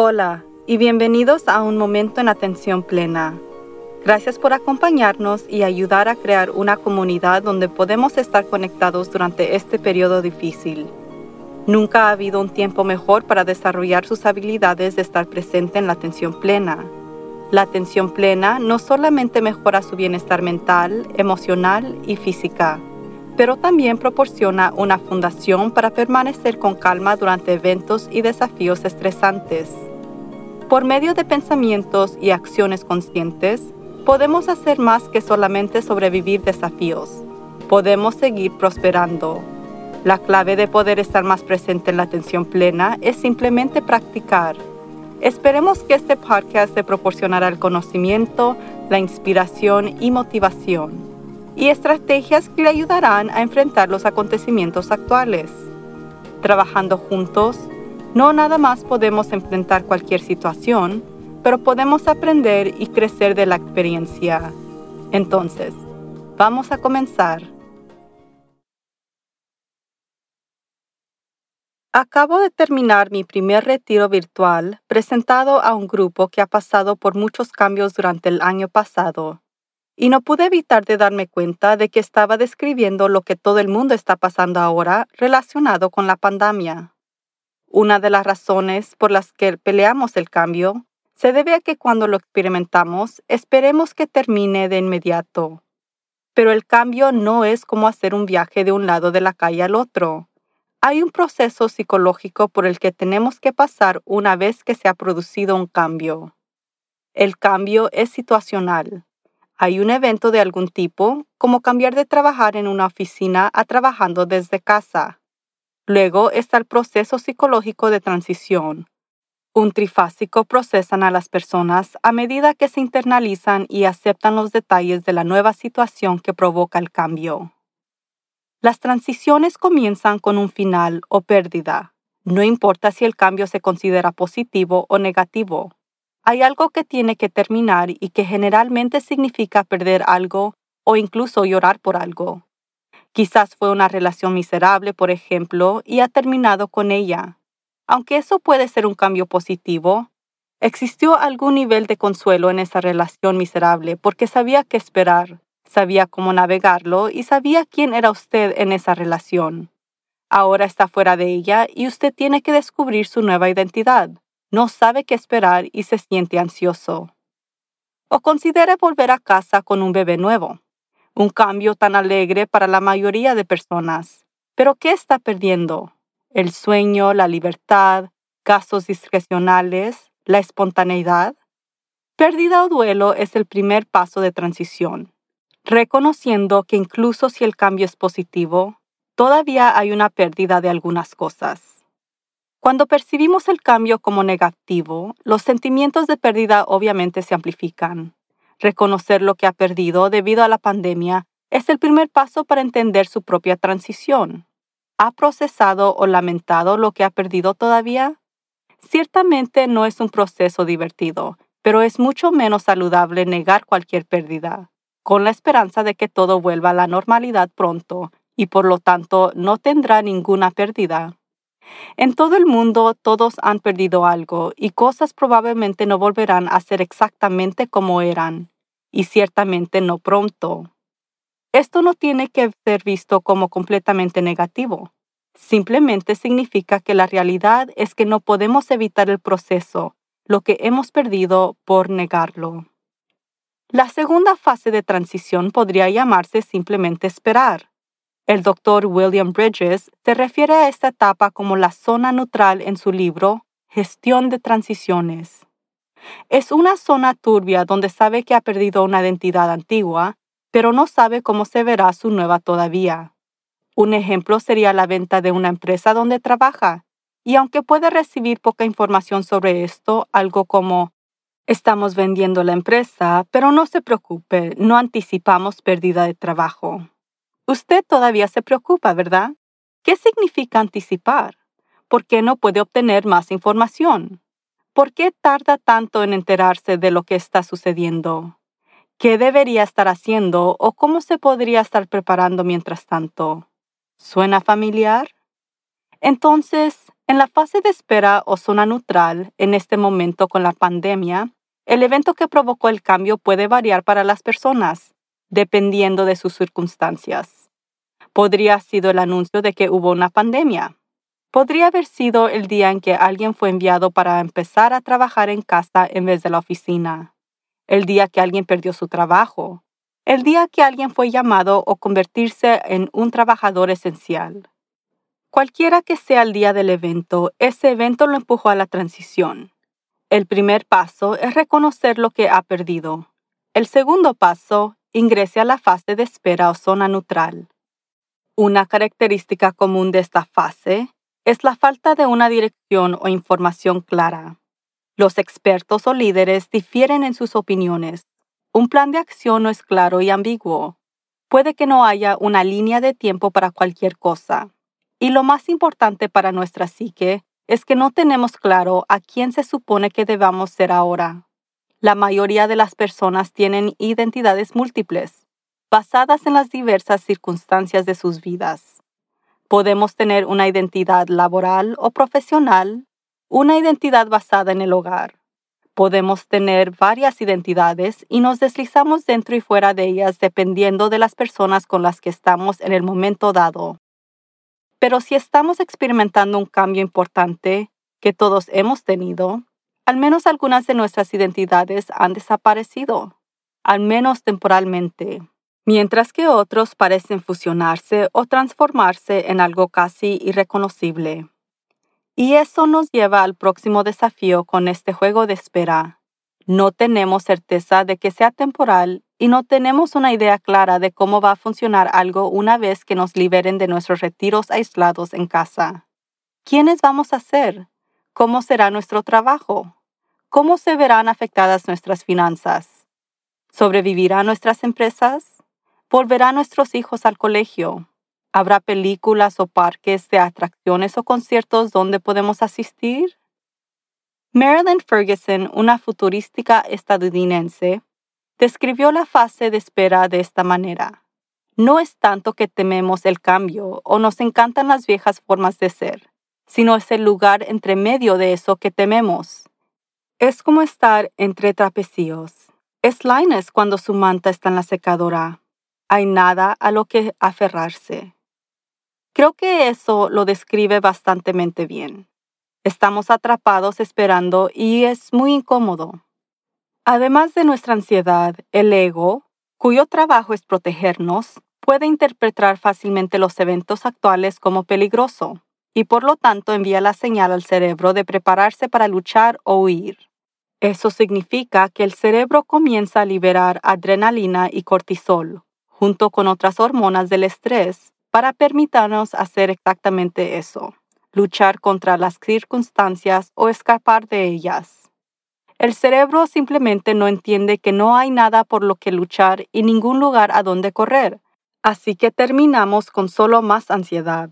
Hola y bienvenidos a un momento en atención plena. Gracias por acompañarnos y ayudar a crear una comunidad donde podemos estar conectados durante este periodo difícil. Nunca ha habido un tiempo mejor para desarrollar sus habilidades de estar presente en la atención plena. La atención plena no solamente mejora su bienestar mental, emocional y física, pero también proporciona una fundación para permanecer con calma durante eventos y desafíos estresantes. Por medio de pensamientos y acciones conscientes, podemos hacer más que solamente sobrevivir desafíos. Podemos seguir prosperando. La clave de poder estar más presente en la atención plena es simplemente practicar. Esperemos que este podcast te proporcionará el conocimiento, la inspiración y motivación, y estrategias que le ayudarán a enfrentar los acontecimientos actuales. Trabajando juntos, no nada más podemos enfrentar cualquier situación, pero podemos aprender y crecer de la experiencia. Entonces, vamos a comenzar. Acabo de terminar mi primer retiro virtual presentado a un grupo que ha pasado por muchos cambios durante el año pasado, y no pude evitar de darme cuenta de que estaba describiendo lo que todo el mundo está pasando ahora relacionado con la pandemia. Una de las razones por las que peleamos el cambio se debe a que cuando lo experimentamos esperemos que termine de inmediato. Pero el cambio no es como hacer un viaje de un lado de la calle al otro. Hay un proceso psicológico por el que tenemos que pasar una vez que se ha producido un cambio. El cambio es situacional. Hay un evento de algún tipo, como cambiar de trabajar en una oficina a trabajando desde casa. Luego está el proceso psicológico de transición. Un trifásico procesan a las personas a medida que se internalizan y aceptan los detalles de la nueva situación que provoca el cambio. Las transiciones comienzan con un final o pérdida. No importa si el cambio se considera positivo o negativo. Hay algo que tiene que terminar y que generalmente significa perder algo o incluso llorar por algo. Quizás fue una relación miserable, por ejemplo, y ha terminado con ella. Aunque eso puede ser un cambio positivo, existió algún nivel de consuelo en esa relación miserable porque sabía qué esperar, sabía cómo navegarlo y sabía quién era usted en esa relación. Ahora está fuera de ella y usted tiene que descubrir su nueva identidad. No sabe qué esperar y se siente ansioso. O considere volver a casa con un bebé nuevo un cambio tan alegre para la mayoría de personas. Pero ¿qué está perdiendo? ¿El sueño, la libertad, gastos discrecionales, la espontaneidad? Pérdida o duelo es el primer paso de transición, reconociendo que incluso si el cambio es positivo, todavía hay una pérdida de algunas cosas. Cuando percibimos el cambio como negativo, los sentimientos de pérdida obviamente se amplifican. Reconocer lo que ha perdido debido a la pandemia es el primer paso para entender su propia transición. ¿Ha procesado o lamentado lo que ha perdido todavía? Ciertamente no es un proceso divertido, pero es mucho menos saludable negar cualquier pérdida, con la esperanza de que todo vuelva a la normalidad pronto y por lo tanto no tendrá ninguna pérdida. En todo el mundo todos han perdido algo y cosas probablemente no volverán a ser exactamente como eran, y ciertamente no pronto. Esto no tiene que ser visto como completamente negativo. Simplemente significa que la realidad es que no podemos evitar el proceso, lo que hemos perdido por negarlo. La segunda fase de transición podría llamarse simplemente esperar. El doctor William Bridges se refiere a esta etapa como la zona neutral en su libro Gestión de Transiciones. Es una zona turbia donde sabe que ha perdido una identidad antigua, pero no sabe cómo se verá su nueva todavía. Un ejemplo sería la venta de una empresa donde trabaja, y aunque puede recibir poca información sobre esto, algo como Estamos vendiendo la empresa, pero no se preocupe, no anticipamos pérdida de trabajo. Usted todavía se preocupa, ¿verdad? ¿Qué significa anticipar? ¿Por qué no puede obtener más información? ¿Por qué tarda tanto en enterarse de lo que está sucediendo? ¿Qué debería estar haciendo o cómo se podría estar preparando mientras tanto? ¿Suena familiar? Entonces, En la fase de espera o zona neutral, en este momento con la pandemia, el evento que provocó el cambio puede variar para las personas, dependiendo de sus circunstancias. Podría haber sido el anuncio de que hubo una pandemia. Podría haber sido el día en que alguien fue enviado para empezar a trabajar en casa en vez de la oficina. El día que alguien perdió su trabajo. El día que alguien fue llamado o convertirse en un trabajador esencial. Cualquiera que sea el día del evento, ese evento lo empujó a la transición. El primer paso es reconocer lo que ha perdido. El segundo paso, ingrese a la fase de espera o zona neutral. Una característica común de esta fase es la falta de una dirección o información clara. Los expertos o líderes difieren en sus opiniones. Un plan de acción no es claro y ambiguo. Puede que no haya una línea de tiempo para cualquier cosa. Y lo más importante para nuestra psique es que no tenemos claro a quién se supone que debamos ser ahora. La mayoría de las personas tienen identidades múltiples, basadas en las diversas circunstancias de sus vidas. Podemos tener una identidad laboral o profesional, una identidad basada en el hogar. Podemos tener varias identidades y nos deslizamos dentro y fuera de ellas dependiendo de las personas con las que estamos en el momento dado. Pero si estamos experimentando un cambio importante que todos hemos tenido, al menos algunas de nuestras identidades han desaparecido, al menos temporalmente, mientras que otros parecen fusionarse o transformarse en algo casi irreconocible. Y eso nos lleva al próximo desafío con este juego de espera. No tenemos certeza de que sea temporal y no tenemos una idea clara de cómo va a funcionar algo una vez que nos liberen de nuestros retiros aislados en casa. ¿Quiénes vamos a ser? ¿Cómo será nuestro trabajo? ¿Cómo se verán afectadas nuestras finanzas? ¿Sobrevivirán nuestras empresas? ¿Volverán nuestros hijos al colegio? ¿Habrá películas o parques de atracciones o conciertos donde podemos asistir? Marilyn Ferguson, una futurística estadounidense, describió la fase de espera de esta manera. No es tanto que tememos el cambio o nos encantan las viejas formas de ser, sino es el lugar entre medio de eso que tememos. Es como estar entre trapecillos. Es Linus cuando su manta está en la secadora. Hay nada a lo que aferrarse. Creo que eso lo describe bastante bien. Estamos atrapados esperando y es muy incómodo. Además de nuestra ansiedad, el ego, cuyo trabajo es protegernos, puede interpretar fácilmente los eventos actuales como peligroso y por lo tanto envía la señal al cerebro de prepararse para luchar o huir. Eso significa que el cerebro comienza a liberar adrenalina y cortisol, junto con otras hormonas del estrés, para permitirnos hacer exactamente eso, luchar contra las circunstancias o escapar de ellas. El cerebro simplemente no entiende que no hay nada por lo que luchar y ningún lugar a donde correr, así que terminamos con solo más ansiedad.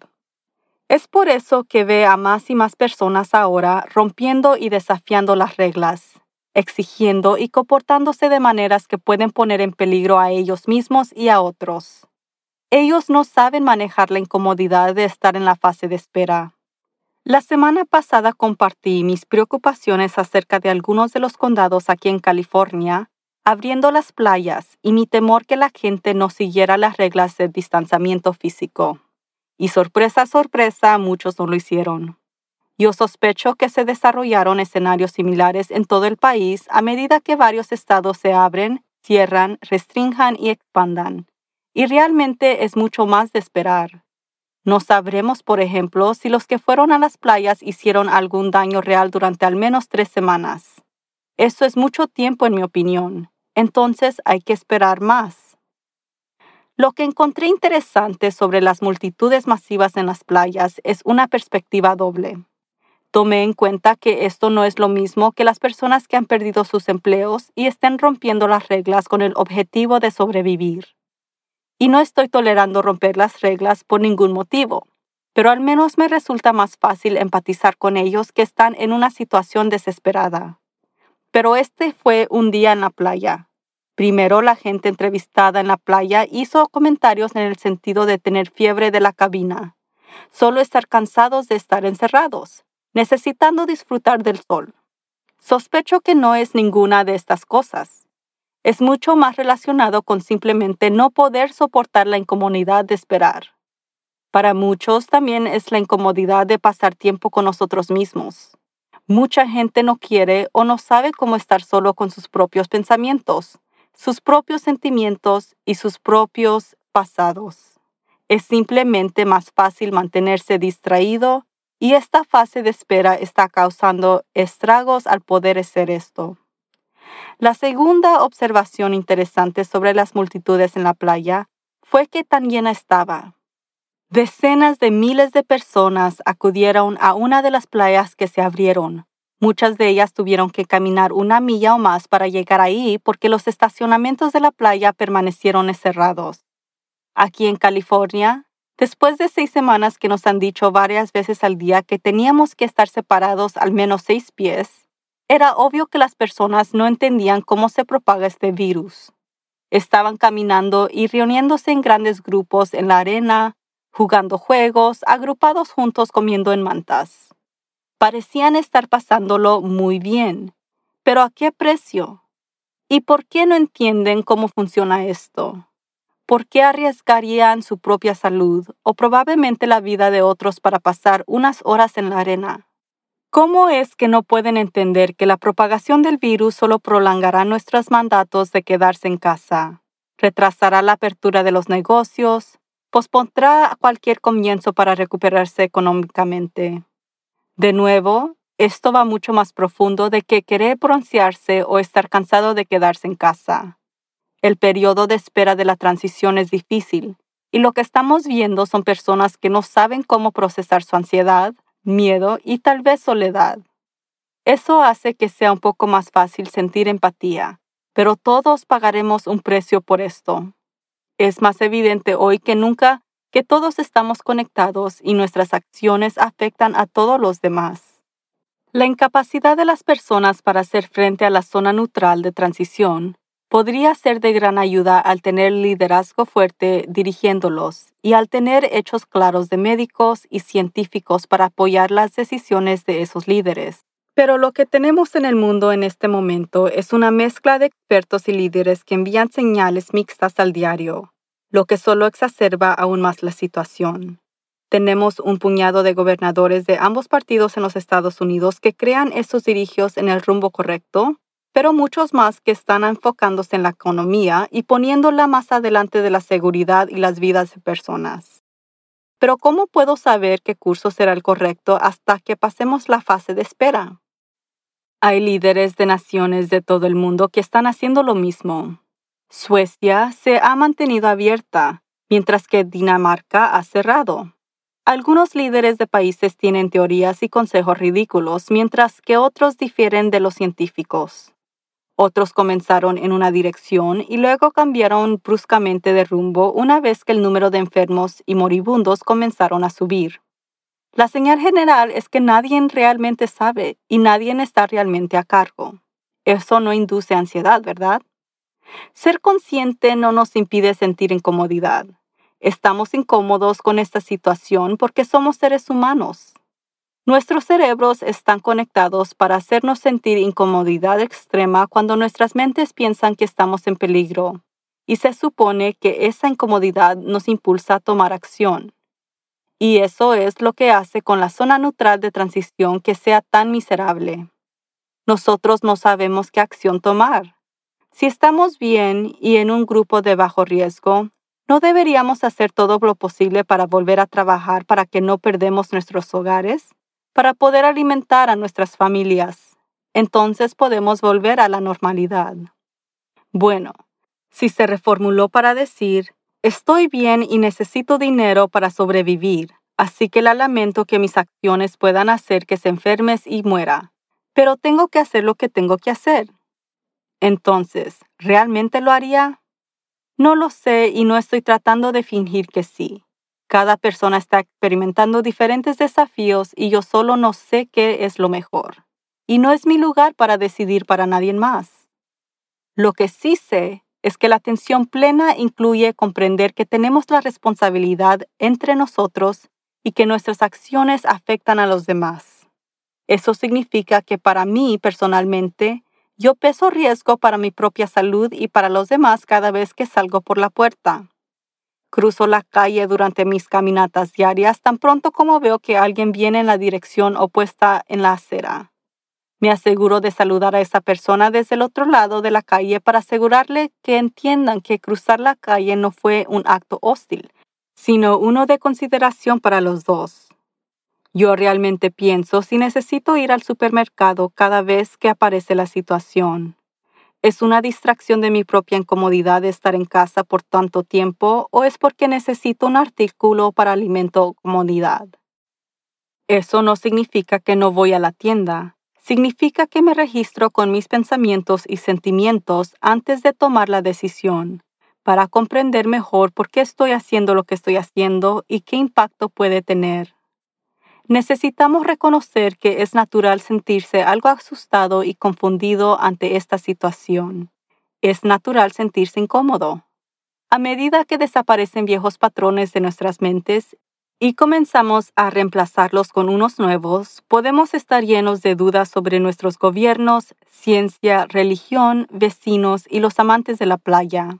Es por eso que ve a más y más personas ahora rompiendo y desafiando las reglas, exigiendo y comportándose de maneras que pueden poner en peligro a ellos mismos y a otros. Ellos no saben manejar la incomodidad de estar en la fase de espera. La semana pasada compartí mis preocupaciones acerca de algunos de los condados aquí en California, abriendo las playas y mi temor que la gente no siguiera las reglas de distanciamiento físico. Y sorpresa, sorpresa, muchos no lo hicieron. Yo sospecho que se desarrollaron escenarios similares en todo el país a medida que varios estados se abren, cierran, restrinjan y expandan. Y realmente es mucho más de esperar. No sabremos, por ejemplo, si los que fueron a las playas hicieron algún daño real durante al menos tres semanas. Eso es mucho tiempo en mi opinión. Entonces hay que esperar más. Lo que encontré interesante sobre las multitudes masivas en las playas es una perspectiva doble. Tomé en cuenta que esto no es lo mismo que las personas que han perdido sus empleos y estén rompiendo las reglas con el objetivo de sobrevivir. Y no estoy tolerando romper las reglas por ningún motivo, pero al menos me resulta más fácil empatizar con ellos que están en una situación desesperada. Pero este fue un día en la playa, Primero, la gente entrevistada en la playa hizo comentarios en el sentido de tener fiebre de la cabina, solo estar cansados de estar encerrados, necesitando disfrutar del sol. Sospecho que no es ninguna de estas cosas. Es mucho más relacionado con simplemente no poder soportar la incomodidad de esperar. Para muchos también es la incomodidad de pasar tiempo con nosotros mismos. Mucha gente no quiere o no sabe cómo estar solo con sus propios pensamientos, sus propios sentimientos y sus propios pasados. Es simplemente más fácil mantenerse distraído y esta fase de espera está causando estragos al poder hacer esto. La segunda observación interesante sobre las multitudes en la playa fue que tan llena estaba. Decenas de miles de personas acudieron a una de las playas que se abrieron. Muchas de ellas tuvieron que caminar una milla o más para llegar ahí porque los estacionamientos de la playa permanecieron cerrados. Aquí en California, después de seis semanas que nos han dicho varias veces al día que teníamos que estar separados al menos seis pies, era obvio que las personas no entendían cómo se propaga este virus. Estaban caminando y reuniéndose en grandes grupos en la arena, jugando juegos, agrupados juntos comiendo en mantas. Parecían estar pasándolo muy bien, pero ¿a qué precio? ¿Y por qué no entienden cómo funciona esto? ¿Por qué arriesgarían su propia salud o probablemente la vida de otros para pasar unas horas en la arena? ¿Cómo es que no pueden entender que la propagación del virus solo prolongará nuestros mandatos de quedarse en casa, retrasará la apertura de los negocios, pospondrá cualquier comienzo para recuperarse económicamente. De nuevo, esto va mucho más profundo de que querer broncearse o estar cansado de quedarse en casa. El periodo de espera de la transición es difícil y lo que estamos viendo son personas que no saben cómo procesar su ansiedad, miedo y tal vez soledad. Eso hace que sea un poco más fácil sentir empatía, pero todos pagaremos un precio por esto. Es más evidente hoy que nunca que todos estamos conectados y nuestras acciones afectan a todos los demás. La incapacidad de las personas para hacer frente a la zona neutral de transición podría ser de gran ayuda al tener liderazgo fuerte dirigiéndolos y al tener hechos claros de médicos y científicos para apoyar las decisiones de esos líderes. Pero lo que tenemos en el mundo en este momento es una mezcla de expertos y líderes que envían señales mixtas al diario, lo que solo exacerba aún más la situación. Tenemos un puñado de gobernadores de ambos partidos en los Estados Unidos que crean esos dirigios en el rumbo correcto, pero muchos más que están enfocándose en la economía y poniéndola más adelante de la seguridad y las vidas de personas. Pero ¿cómo puedo saber qué curso será el correcto hasta que pasemos la fase de espera? Hay líderes de naciones de todo el mundo que están haciendo lo mismo. Suecia se ha mantenido abierta, mientras que Dinamarca ha cerrado. Algunos líderes de países tienen teorías y consejos ridículos, mientras que otros difieren de los científicos. Otros comenzaron en una dirección y luego cambiaron bruscamente de rumbo una vez que el número de enfermos y moribundos comenzaron a subir. La señal general es que nadie realmente sabe y nadie está realmente a cargo. Eso no induce ansiedad, ¿verdad? Ser consciente no nos impide sentir incomodidad. Estamos incómodos con esta situación porque somos seres humanos. Nuestros cerebros están conectados para hacernos sentir incomodidad extrema cuando nuestras mentes piensan que estamos en peligro, y se supone que esa incomodidad nos impulsa a tomar acción. Y eso es lo que hace con la zona neutral de transición que sea tan miserable. Nosotros no sabemos qué acción tomar. Si estamos bien y en un grupo de bajo riesgo, ¿no deberíamos hacer todo lo posible para volver a trabajar para que no perdemos nuestros hogares? Para poder alimentar a nuestras familias. Entonces podemos volver a la normalidad. Bueno, si se reformuló para decir, Estoy bien y necesito dinero para sobrevivir, así que la lamento que mis acciones puedan hacer que se enfermes y muera. Pero tengo que hacer lo que tengo que hacer. Entonces, ¿realmente lo haría? No lo sé y no estoy tratando de fingir que sí. Cada persona está experimentando diferentes desafíos y yo solo no sé qué es lo mejor. Y no es mi lugar para decidir para nadie más. Lo que sí sé es que la atención plena incluye comprender que tenemos la responsabilidad entre nosotros y que nuestras acciones afectan a los demás. Eso significa que para mí personalmente, yo peso riesgo para mi propia salud y para los demás cada vez que salgo por la puerta. Cruzo la calle durante mis caminatas diarias tan pronto como veo que alguien viene en la dirección opuesta en la acera. Me aseguro de saludar a esa persona desde el otro lado de la calle para asegurarle que entiendan que cruzar la calle no fue un acto hostil, sino uno de consideración para los dos. Yo realmente pienso si necesito ir al supermercado cada vez que aparece la situación. ¿Es una distracción de mi propia incomodidad de estar en casa por tanto tiempo o es porque necesito un artículo para alimento o comodidad? Eso no significa que no voy a la tienda. Significa que me registro con mis pensamientos y sentimientos antes de tomar la decisión para comprender mejor por qué estoy haciendo lo que estoy haciendo y qué impacto puede tener. Necesitamos reconocer que es natural sentirse algo asustado y confundido ante esta situación. Es natural sentirse incómodo. A medida que desaparecen viejos patrones de nuestras mentes y comenzamos a reemplazarlos con unos nuevos, podemos estar llenos de dudas sobre nuestros gobiernos, ciencia, religión, vecinos y los amantes de la playa.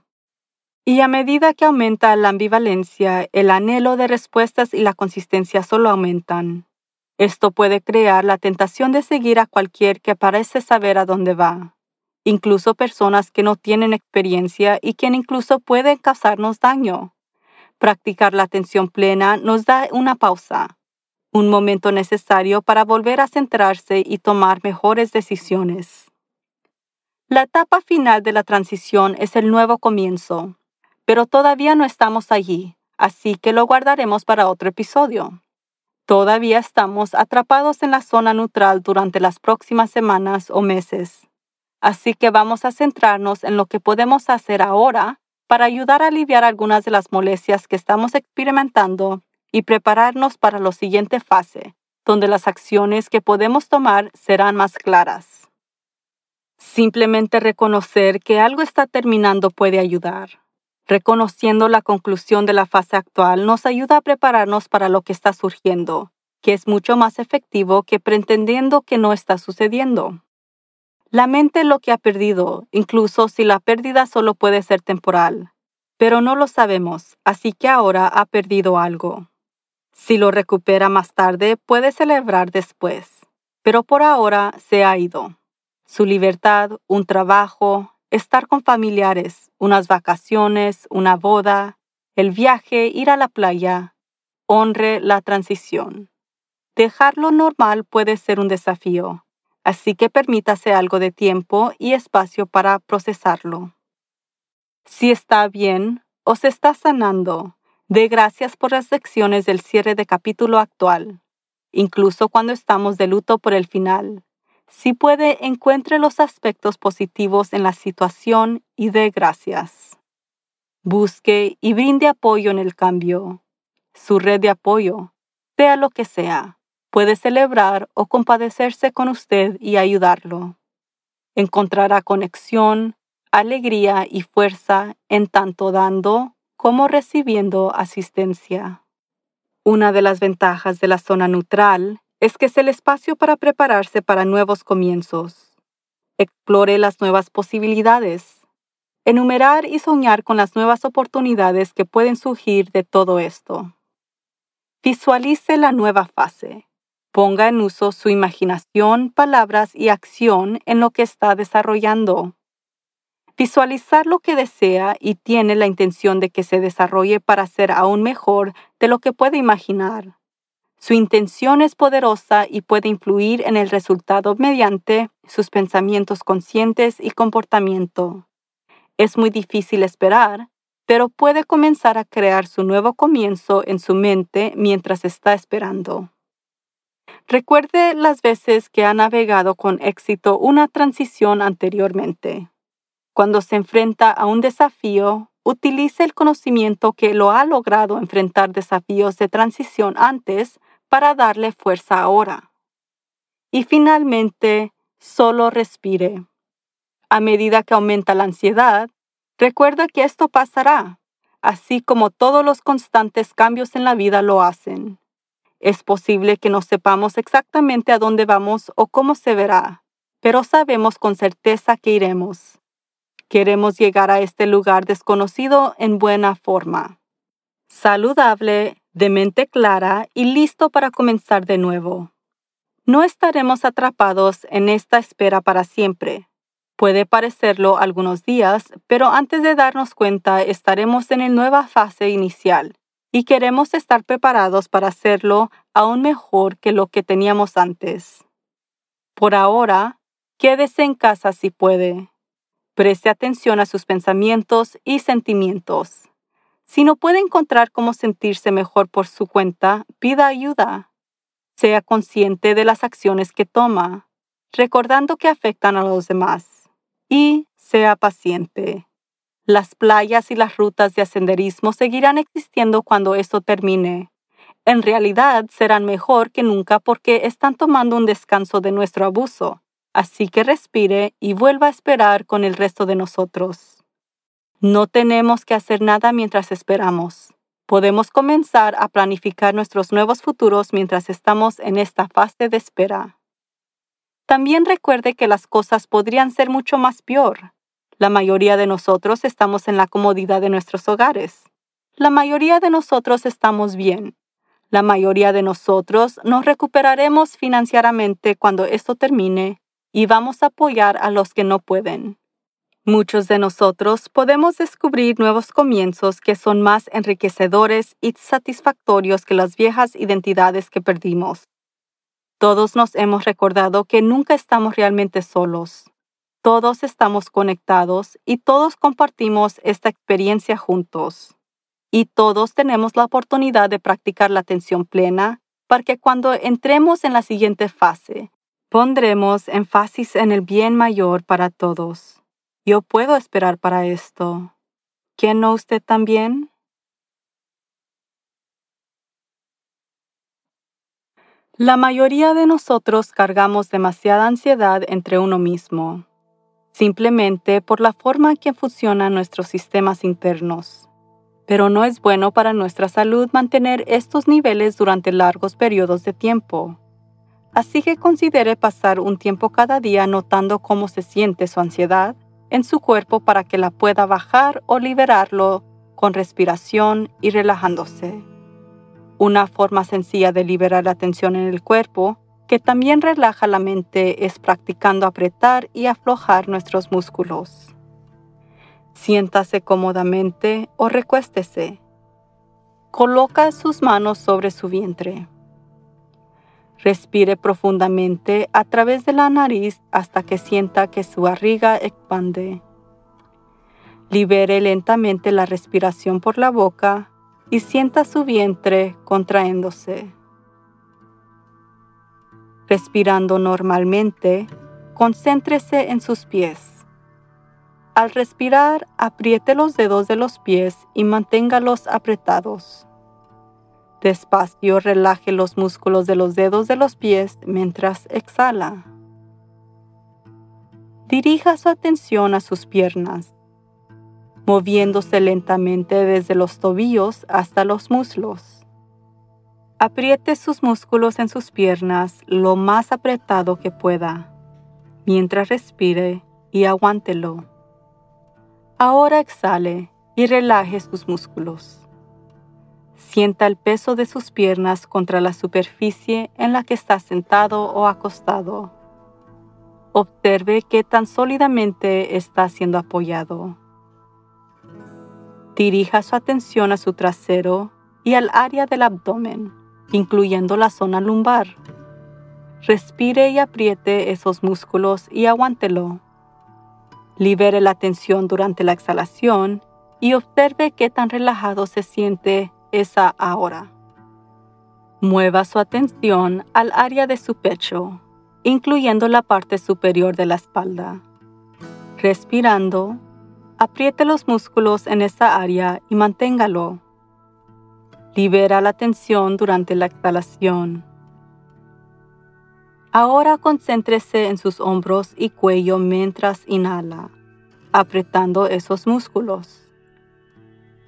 Y a medida que aumenta la ambivalencia, el anhelo de respuestas y la consistencia solo aumentan. Esto puede crear la tentación de seguir a cualquier que parece saber a dónde va, incluso personas que no tienen experiencia y quien incluso pueden causarnos daño. Practicar la atención plena nos da una pausa, un momento necesario para volver a centrarse y tomar mejores decisiones. La etapa final de la transición es el nuevo comienzo pero todavía no estamos allí, así que lo guardaremos para otro episodio. Todavía estamos atrapados en la zona neutral durante las próximas semanas o meses, así que vamos a centrarnos en lo que podemos hacer ahora para ayudar a aliviar algunas de las molestias que estamos experimentando y prepararnos para la siguiente fase, donde las acciones que podemos tomar serán más claras. Simplemente reconocer que algo está terminando puede ayudar. Reconociendo la conclusión de la fase actual nos ayuda a prepararnos para lo que está surgiendo, que es mucho más efectivo que pretendiendo que no está sucediendo. La mente lo que ha perdido, incluso si la pérdida solo puede ser temporal, pero no lo sabemos, así que ahora ha perdido algo. Si lo recupera más tarde, puede celebrar después, pero por ahora se ha ido. Su libertad, un trabajo, estar con familiares, unas vacaciones, una boda, el viaje, ir a la playa, honre la transición. Dejarlo normal puede ser un desafío, así que permítase algo de tiempo y espacio para procesarlo. Si está bien o se está sanando, dé gracias por las lecciones del cierre de capítulo actual, incluso cuando estamos de luto por el final si puede, encuentre los aspectos positivos en la situación y dé gracias. Busque y brinde apoyo en el cambio. Su red de apoyo, sea lo que sea, puede celebrar o compadecerse con usted y ayudarlo. Encontrará conexión, alegría y fuerza en tanto dando como recibiendo asistencia. Una de las ventajas de la zona neutral es que es el espacio para prepararse para nuevos comienzos. Explore las nuevas posibilidades. Enumerar y soñar con las nuevas oportunidades que pueden surgir de todo esto. Visualice la nueva fase. Ponga en uso su imaginación, palabras y acción en lo que está desarrollando. Visualizar lo que desea y tiene la intención de que se desarrolle para ser aún mejor de lo que puede imaginar. Su intención es poderosa y puede influir en el resultado mediante sus pensamientos conscientes y comportamiento. Es muy difícil esperar, pero puede comenzar a crear su nuevo comienzo en su mente mientras está esperando. Recuerde las veces que ha navegado con éxito una transición anteriormente. Cuando se enfrenta a un desafío, utilice el conocimiento que lo ha logrado enfrentar desafíos de transición antes para darle fuerza ahora. Y finalmente, solo respire. A medida que aumenta la ansiedad, recuerda que esto pasará, así como todos los constantes cambios en la vida lo hacen. Es posible que no sepamos exactamente a dónde vamos o cómo se verá, pero sabemos con certeza que iremos. Queremos llegar a este lugar desconocido en buena forma, saludable, de mente clara y listo para comenzar de nuevo. No estaremos atrapados en esta espera para siempre. Puede parecerlo algunos días, pero antes de darnos cuenta estaremos en la nueva fase inicial y queremos estar preparados para hacerlo aún mejor que lo que teníamos antes. Por ahora, quédese en casa si puede. Preste atención a sus pensamientos y sentimientos. Si no puede encontrar cómo sentirse mejor por su cuenta, pida ayuda. Sea consciente de las acciones que toma, recordando que afectan a los demás. Y sea paciente. Las playas y las rutas de ascenderismo seguirán existiendo cuando esto termine. En realidad serán mejor que nunca porque están tomando un descanso de nuestro abuso. Así que respire y vuelva a esperar con el resto de nosotros. No tenemos que hacer nada mientras esperamos. Podemos comenzar a planificar nuestros nuevos futuros mientras estamos en esta fase de espera. También recuerde que las cosas podrían ser mucho más peor. La mayoría de nosotros estamos en la comodidad de nuestros hogares. La mayoría de nosotros estamos bien. La mayoría de nosotros nos recuperaremos financieramente cuando esto termine y vamos a apoyar a los que no pueden. Muchos de nosotros podemos descubrir nuevos comienzos que son más enriquecedores y satisfactorios que las viejas identidades que perdimos. Todos nos hemos recordado que nunca estamos realmente solos. Todos estamos conectados y todos compartimos esta experiencia juntos. Y todos tenemos la oportunidad de practicar la atención plena para que cuando entremos en la siguiente fase, pondremos énfasis en el bien mayor para todos. Yo puedo esperar para esto. ¿Quién no usted también? La mayoría de nosotros cargamos demasiada ansiedad entre uno mismo, simplemente por la forma en que funcionan nuestros sistemas internos. Pero no es bueno para nuestra salud mantener estos niveles durante largos periodos de tiempo. Así que considere pasar un tiempo cada día notando cómo se siente su ansiedad en su cuerpo para que la pueda bajar o liberarlo con respiración y relajándose. Una forma sencilla de liberar la tensión en el cuerpo, que también relaja la mente, es practicando apretar y aflojar nuestros músculos. Siéntase cómodamente o recuéstese. Coloca sus manos sobre su vientre. Respire profundamente a través de la nariz hasta que sienta que su barriga expande. Libere lentamente la respiración por la boca y sienta su vientre contrayéndose. Respirando normalmente, concéntrese en sus pies. Al respirar, apriete los dedos de los pies y manténgalos apretados. Despacio relaje los músculos de los dedos de los pies mientras exhala. Dirija su atención a sus piernas, moviéndose lentamente desde los tobillos hasta los muslos. Apriete sus músculos en sus piernas lo más apretado que pueda, mientras respire y aguántelo. Ahora exhale y relaje sus músculos. Sienta el peso de sus piernas contra la superficie en la que está sentado o acostado. Observe qué tan sólidamente está siendo apoyado. Dirija su atención a su trasero y al área del abdomen, incluyendo la zona lumbar. Respire y apriete esos músculos y aguántelo. Libere la tensión durante la exhalación y observe qué tan relajado se siente esa ahora. Mueva su atención al área de su pecho, incluyendo la parte superior de la espalda. Respirando, apriete los músculos en esa área y manténgalo. Libera la tensión durante la exhalación. Ahora concéntrese en sus hombros y cuello mientras inhala, apretando esos músculos.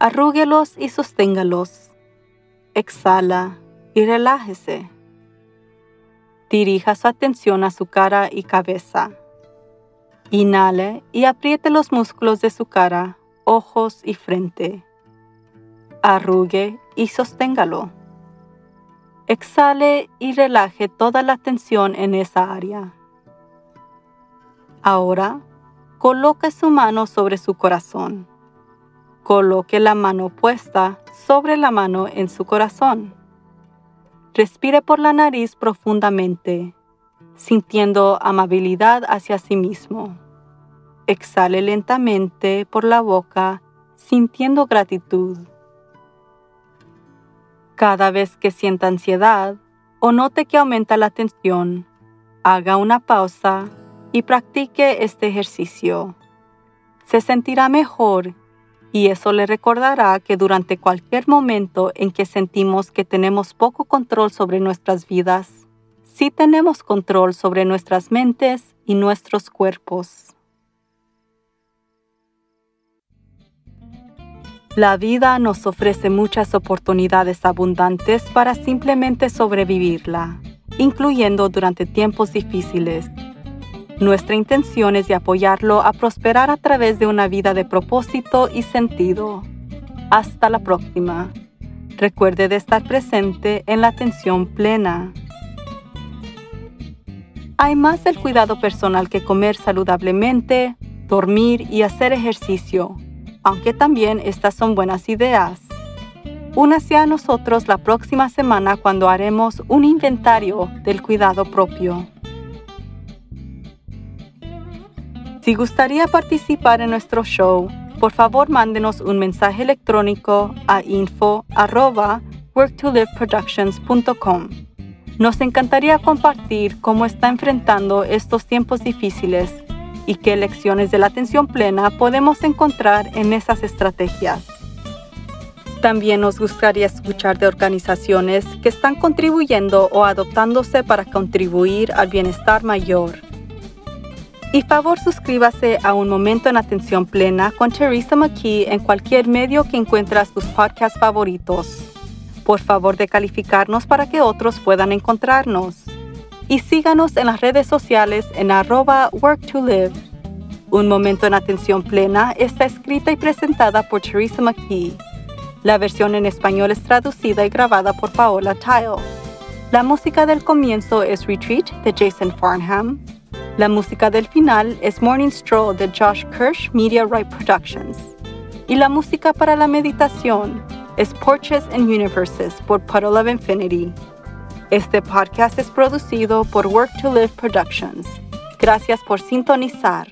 Arrúguelos y sosténgalos. Exhala y relájese. Dirija su atención a su cara y cabeza. Inhale y apriete los músculos de su cara, ojos y frente. Arrugue y sosténgalo. Exhale y relaje toda la tensión en esa área. Ahora, coloque su mano sobre su corazón. Coloque la mano opuesta sobre la mano en su corazón. Respire por la nariz profundamente, sintiendo amabilidad hacia sí mismo. Exhale lentamente por la boca, sintiendo gratitud. Cada vez que sienta ansiedad o note que aumenta la tensión, haga una pausa y practique este ejercicio. Se sentirá mejor y eso le recordará que durante cualquier momento en que sentimos que tenemos poco control sobre nuestras vidas, sí tenemos control sobre nuestras mentes y nuestros cuerpos. La vida nos ofrece muchas oportunidades abundantes para simplemente sobrevivirla, incluyendo durante tiempos difíciles nuestra intención es de apoyarlo a prosperar a través de una vida de propósito y sentido. Hasta la próxima. Recuerde de estar presente en la atención plena. Hay más del cuidado personal que comer saludablemente, dormir y hacer ejercicio, aunque también estas son buenas ideas. Únase a nosotros la próxima semana cuando haremos un inventario del cuidado propio. Si gustaría participar en nuestro show, por favor mándenos un mensaje electrónico a info@worktoliveproductions.com. Nos encantaría compartir cómo está enfrentando estos tiempos difíciles y qué lecciones de la atención plena podemos encontrar en esas estrategias. También nos gustaría escuchar de organizaciones que están contribuyendo o adoptándose para contribuir al bienestar mayor y favor suscríbase a Un Momento en Atención Plena con Teresa McKee en cualquier medio que encuentras tus podcasts favoritos. Por favor de calificarnos para que otros puedan encontrarnos. Y síganos en las redes sociales en arroba work to live. Un Momento en Atención Plena está escrita y presentada por Teresa McKee. La versión en español es traducida y grabada por Paola Tile. La música del comienzo es Retreat de Jason Farnham la música del final es Morning Stroll de Josh Kirsch Media Right Productions. Y la música para la meditación es Porches and Universes por Puddle of Infinity. Este podcast es producido por Work to Live Productions. Gracias por sintonizar.